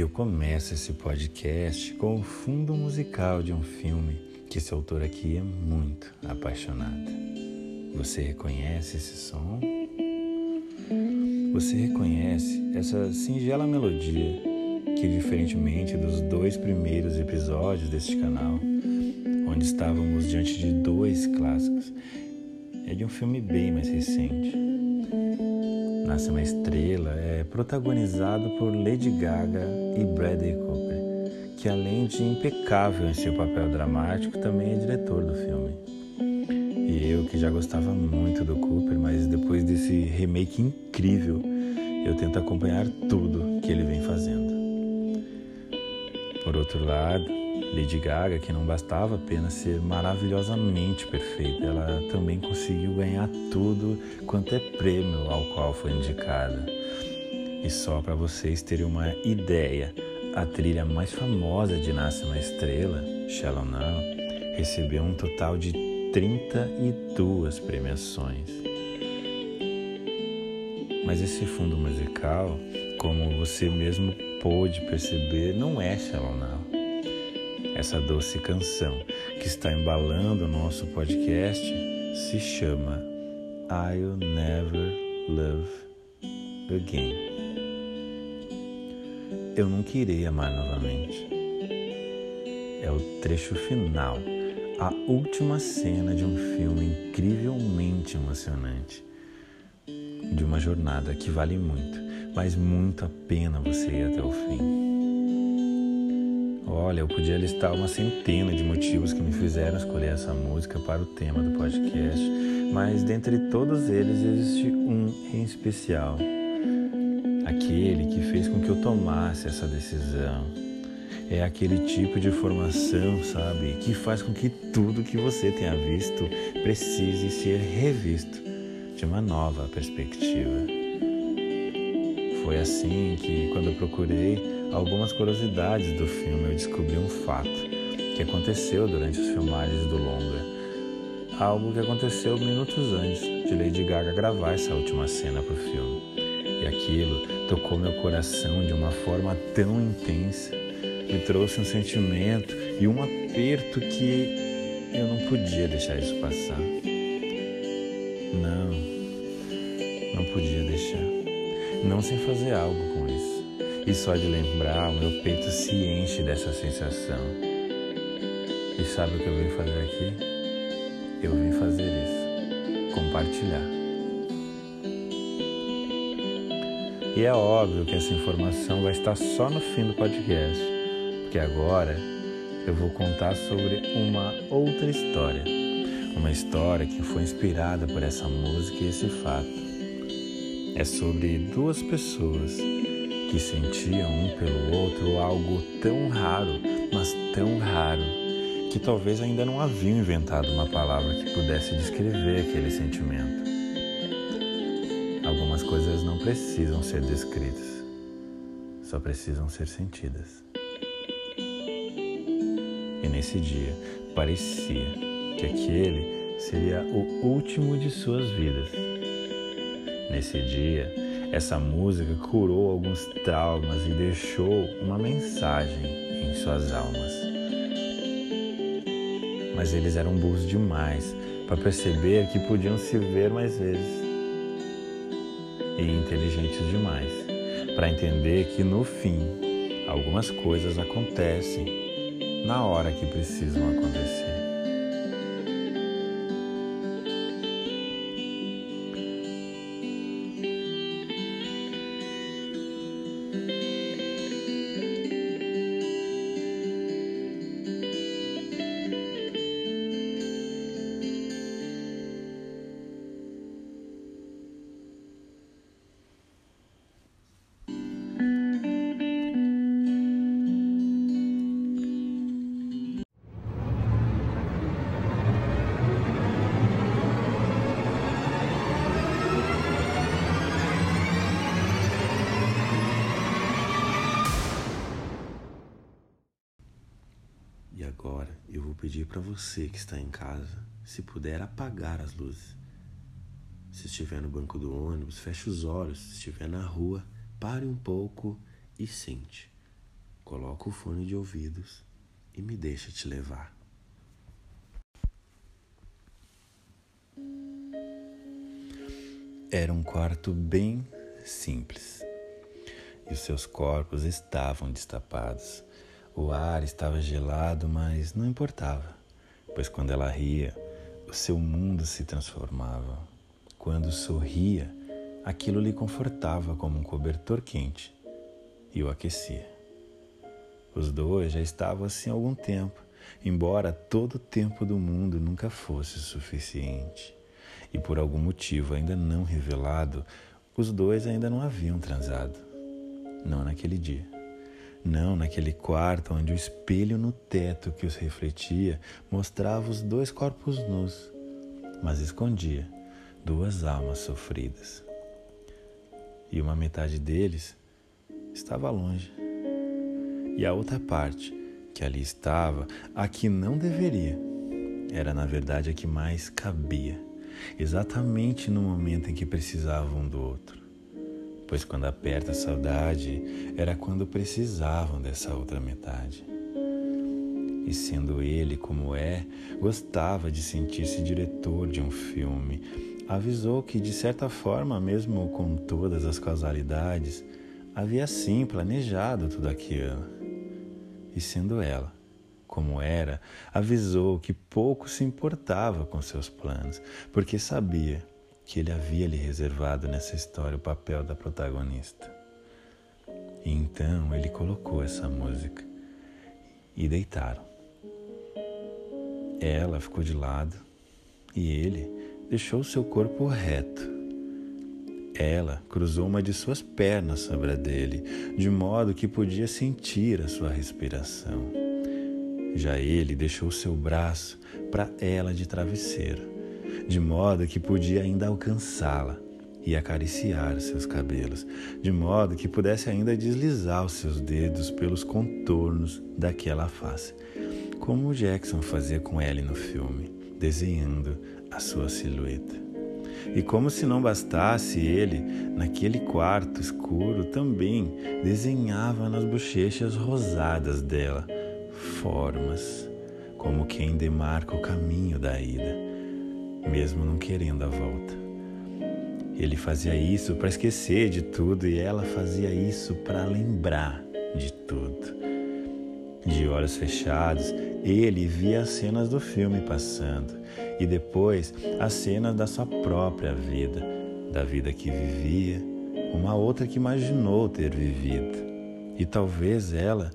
E eu começo esse podcast com o fundo musical de um filme que esse autor aqui é muito apaixonado. Você reconhece esse som? Você reconhece essa singela melodia que, diferentemente dos dois primeiros episódios deste canal, onde estávamos diante de dois clássicos, é de um filme bem mais recente. Nasce uma Estrela é protagonizado por Lady Gaga e Bradley Cooper, que além de impecável em seu papel dramático, também é diretor do filme. E eu que já gostava muito do Cooper, mas depois desse remake incrível, eu tento acompanhar tudo que ele vem fazendo. Por outro lado, Lady Gaga, que não bastava apenas ser maravilhosamente perfeita, ela também conseguiu ganhar tudo quanto é prêmio ao qual foi indicada. E só para vocês terem uma ideia, a trilha mais famosa de Nasce uma Estrela, Shallow Now, recebeu um total de 32 premiações. Mas esse fundo musical, como você mesmo pôde perceber, não é Shallow Now. Essa doce canção que está embalando o nosso podcast se chama I'll Never Love Again. Eu nunca irei amar novamente. É o trecho final, a última cena de um filme incrivelmente emocionante. De uma jornada que vale muito mas muito a pena você ir até o fim. Olha, eu podia listar uma centena de motivos que me fizeram escolher essa música para o tema do podcast, mas dentre todos eles existe um em especial. Aquele que fez com que eu tomasse essa decisão. É aquele tipo de formação, sabe, que faz com que tudo que você tenha visto precise ser revisto de uma nova perspectiva. Foi assim que, quando eu procurei algumas curiosidades do filme, eu descobri um fato que aconteceu durante as filmagens do longa. Algo que aconteceu minutos antes de Lady Gaga gravar essa última cena para o filme. E aquilo tocou meu coração de uma forma tão intensa, me trouxe um sentimento e um aperto que eu não podia deixar isso passar. Não, não podia deixar não sem fazer algo com. E só de lembrar, o meu peito se enche dessa sensação. E sabe o que eu vim fazer aqui? Eu vim fazer isso, compartilhar. E é óbvio que essa informação vai estar só no fim do podcast, porque agora eu vou contar sobre uma outra história. Uma história que foi inspirada por essa música e esse fato é sobre duas pessoas que sentiam um pelo outro algo tão raro, mas tão raro, que talvez ainda não haviam inventado uma palavra que pudesse descrever aquele sentimento. Algumas coisas não precisam ser descritas, só precisam ser sentidas. E nesse dia parecia que aquele seria o último de suas vidas Nesse dia, essa música curou alguns traumas e deixou uma mensagem em suas almas. Mas eles eram burros demais para perceber que podiam se ver mais vezes. E inteligentes demais para entender que no fim algumas coisas acontecem na hora que precisam acontecer. Pedir para você que está em casa, se puder apagar as luzes. Se estiver no banco do ônibus, feche os olhos. Se estiver na rua, pare um pouco e sente. coloca o fone de ouvidos e me deixa te levar. Era um quarto bem simples e os seus corpos estavam destapados. O ar estava gelado, mas não importava, pois quando ela ria, o seu mundo se transformava. Quando sorria, aquilo lhe confortava como um cobertor quente e o aquecia. Os dois já estavam assim há algum tempo, embora todo o tempo do mundo nunca fosse suficiente. E por algum motivo ainda não revelado, os dois ainda não haviam transado. Não naquele dia. Não naquele quarto onde o espelho no teto que os refletia mostrava os dois corpos nus, mas escondia duas almas sofridas. E uma metade deles estava longe e a outra parte, que ali estava, a que não deveria, era na verdade a que mais cabia, exatamente no momento em que precisavam um do outro. Pois quando aperta a saudade, era quando precisavam dessa outra metade. E sendo ele como é, gostava de sentir-se diretor de um filme. Avisou que, de certa forma, mesmo com todas as causalidades, havia sim planejado tudo aquilo e sendo ela, como era, avisou que pouco se importava com seus planos, porque sabia que ele havia lhe reservado nessa história o papel da protagonista. E então ele colocou essa música e deitaram. Ela ficou de lado e ele deixou seu corpo reto ela cruzou uma de suas pernas sobre a dele, de modo que podia sentir a sua respiração. Já ele deixou seu braço para ela de travesseiro, de modo que podia ainda alcançá-la e acariciar seus cabelos, de modo que pudesse ainda deslizar os seus dedos pelos contornos daquela face, como Jackson fazia com Ellie no filme, desenhando a sua silhueta. E como se não bastasse, ele, naquele quarto escuro, também desenhava nas bochechas rosadas dela formas, como quem demarca o caminho da ida, mesmo não querendo a volta. Ele fazia isso para esquecer de tudo e ela fazia isso para lembrar de tudo. De olhos fechados, ele via as cenas do filme passando e depois as cenas da sua própria vida, da vida que vivia, uma outra que imaginou ter vivido. E talvez ela,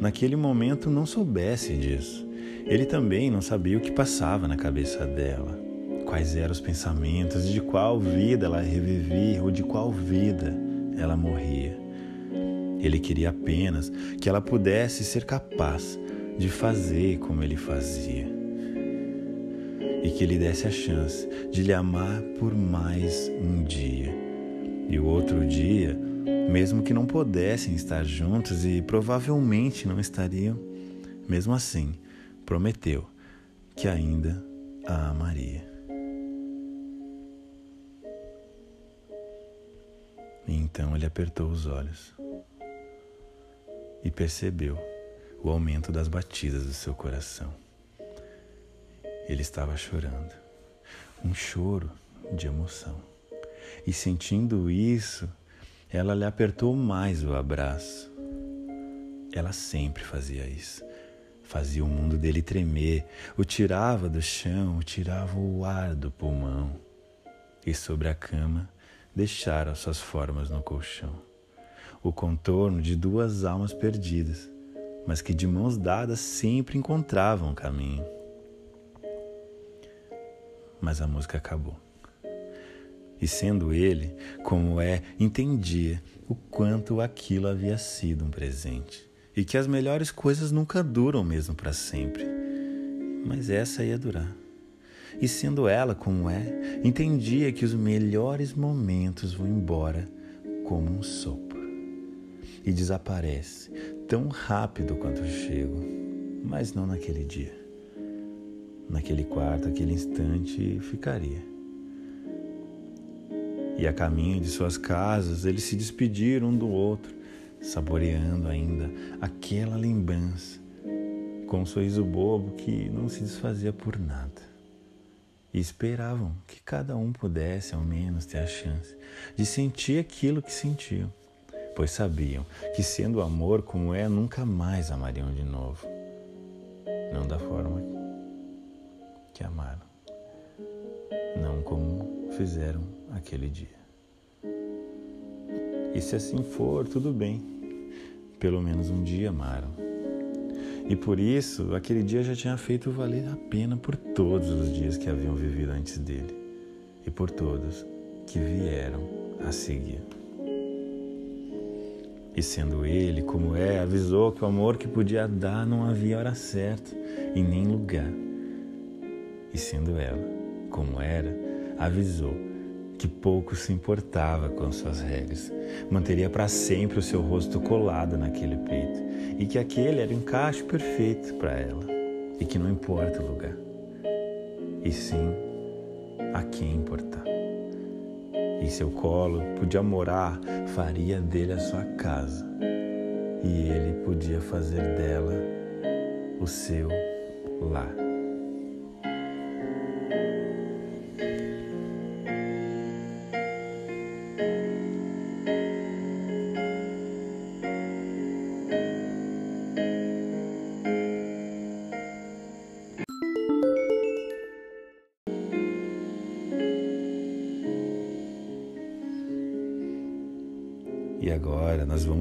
naquele momento, não soubesse disso. Ele também não sabia o que passava na cabeça dela, quais eram os pensamentos, de qual vida ela revivia ou de qual vida ela morria. Ele queria apenas que ela pudesse ser capaz de fazer como ele fazia e que lhe desse a chance de lhe amar por mais um dia. E o outro dia, mesmo que não pudessem estar juntos e provavelmente não estariam, mesmo assim, prometeu que ainda a amaria. Então ele apertou os olhos e percebeu o aumento das batidas do seu coração. Ele estava chorando, um choro de emoção. E sentindo isso, ela lhe apertou mais o abraço. Ela sempre fazia isso. Fazia o mundo dele tremer, o tirava do chão, o tirava o ar do pulmão. E sobre a cama, deixara suas formas no colchão. O contorno de duas almas perdidas, mas que de mãos dadas sempre encontravam o caminho mas a música acabou. E sendo ele, como é, entendia o quanto aquilo havia sido um presente e que as melhores coisas nunca duram mesmo para sempre. Mas essa ia durar. E sendo ela como é, entendia que os melhores momentos vão embora como um sopro e desaparece tão rápido quanto chegam, mas não naquele dia naquele quarto, aquele instante, ficaria. E a caminho de suas casas, eles se despediram um do outro, saboreando ainda aquela lembrança, com um sorriso bobo que não se desfazia por nada. E esperavam que cada um pudesse, ao menos, ter a chance de sentir aquilo que sentiam, pois sabiam que, sendo amor como é, nunca mais amariam de novo. Não da forma que amaram, não como fizeram aquele dia. E se assim for, tudo bem. Pelo menos um dia amaram. E por isso, aquele dia já tinha feito valer a pena por todos os dias que haviam vivido antes dele e por todos que vieram a seguir. E sendo ele como é, avisou que o amor que podia dar não havia hora certa e nem lugar. E sendo ela como era, avisou que pouco se importava com suas regras, manteria para sempre o seu rosto colado naquele peito e que aquele era o encaixe perfeito para ela e que não importa o lugar, e sim a quem importar. Em seu colo podia morar, faria dele a sua casa e ele podia fazer dela o seu lar.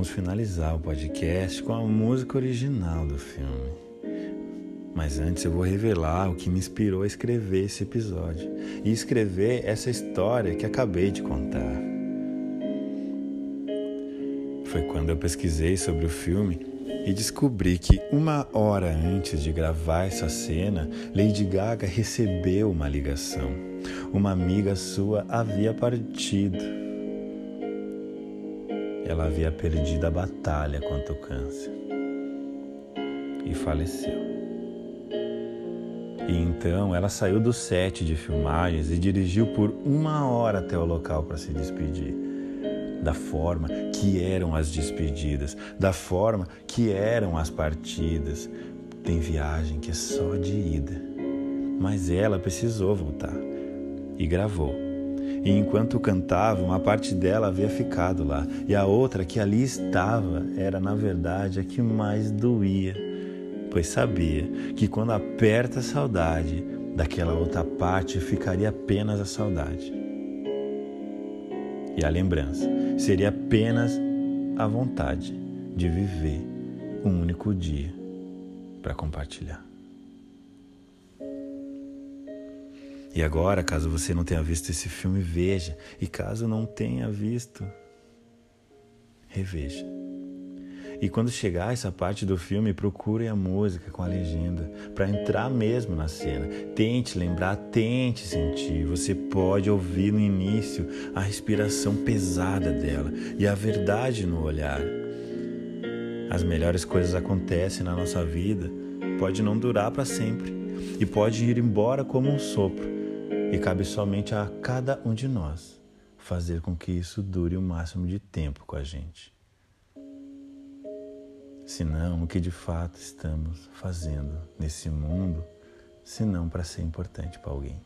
Vamos finalizar o podcast com a música original do filme. Mas antes eu vou revelar o que me inspirou a escrever esse episódio e escrever essa história que acabei de contar. Foi quando eu pesquisei sobre o filme e descobri que uma hora antes de gravar essa cena, Lady Gaga recebeu uma ligação. Uma amiga sua havia partido ela havia perdido a batalha contra o câncer e faleceu. E então ela saiu do set de filmagens e dirigiu por uma hora até o local para se despedir. Da forma que eram as despedidas, da forma que eram as partidas. Tem viagem que é só de ida. Mas ela precisou voltar e gravou e enquanto cantava, uma parte dela havia ficado lá, e a outra que ali estava era, na verdade, a que mais doía, pois sabia que quando aperta a saudade, daquela outra parte ficaria apenas a saudade. E a lembrança seria apenas a vontade de viver um único dia para compartilhar. E agora, caso você não tenha visto esse filme, veja. E caso não tenha visto, reveja. E quando chegar essa parte do filme, procure a música com a legenda para entrar mesmo na cena. Tente lembrar, tente sentir. Você pode ouvir no início a respiração pesada dela e a verdade no olhar. As melhores coisas acontecem na nossa vida, pode não durar para sempre e pode ir embora como um sopro e cabe somente a cada um de nós fazer com que isso dure o máximo de tempo com a gente. Senão, o que de fato estamos fazendo nesse mundo, se não para ser importante para alguém.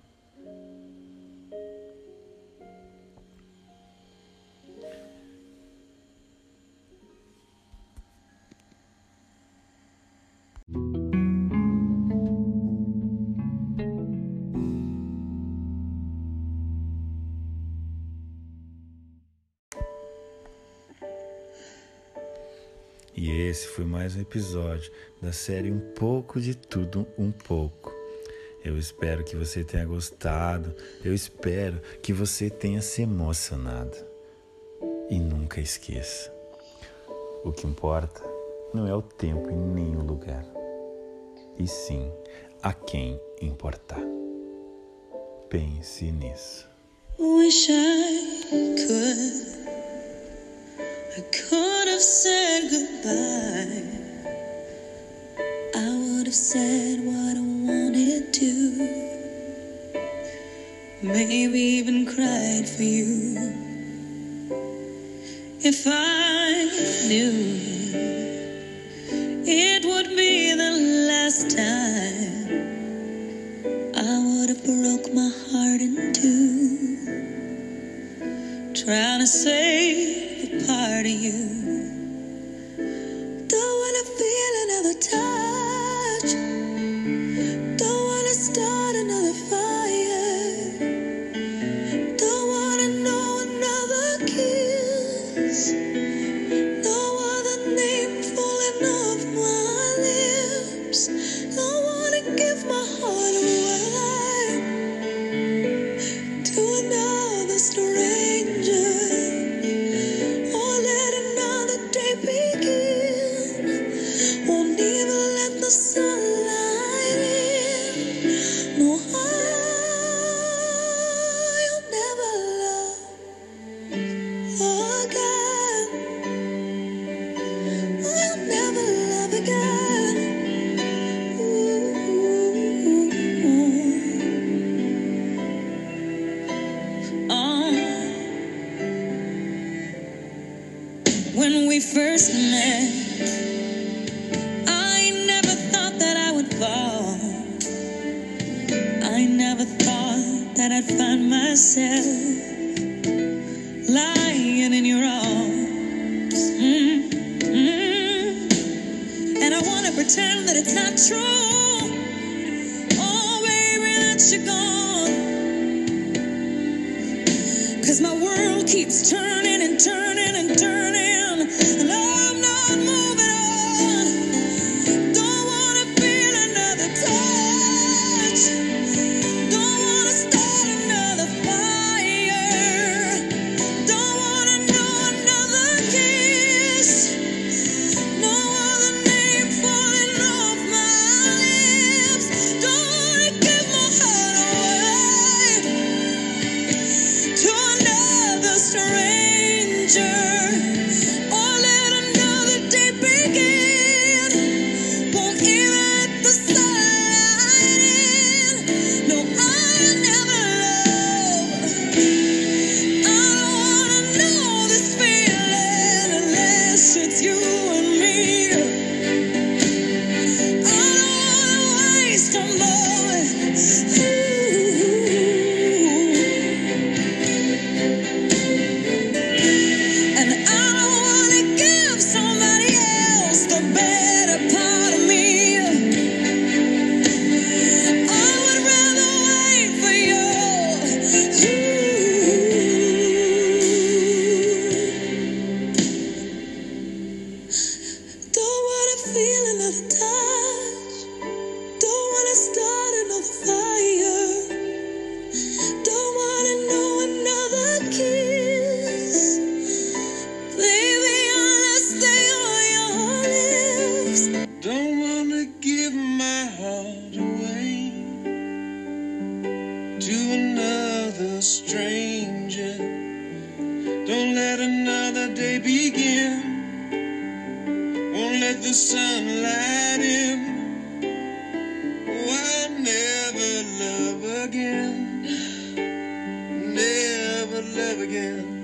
E esse foi mais um episódio da série Um pouco de tudo, um pouco. Eu espero que você tenha gostado, eu espero que você tenha se emocionado. E nunca esqueça: o que importa não é o tempo e nem o lugar, e sim a quem importar. Pense nisso. Wish I could. I could have said goodbye. I would have said what I wanted to. Maybe even cried for you. If I knew it would be the last time, I would have broke my heart in two. Trying to save. Part of you. It's turning. Don't let another day begin. Won't let the sun light in. Oh, I'll never love again. Never love again.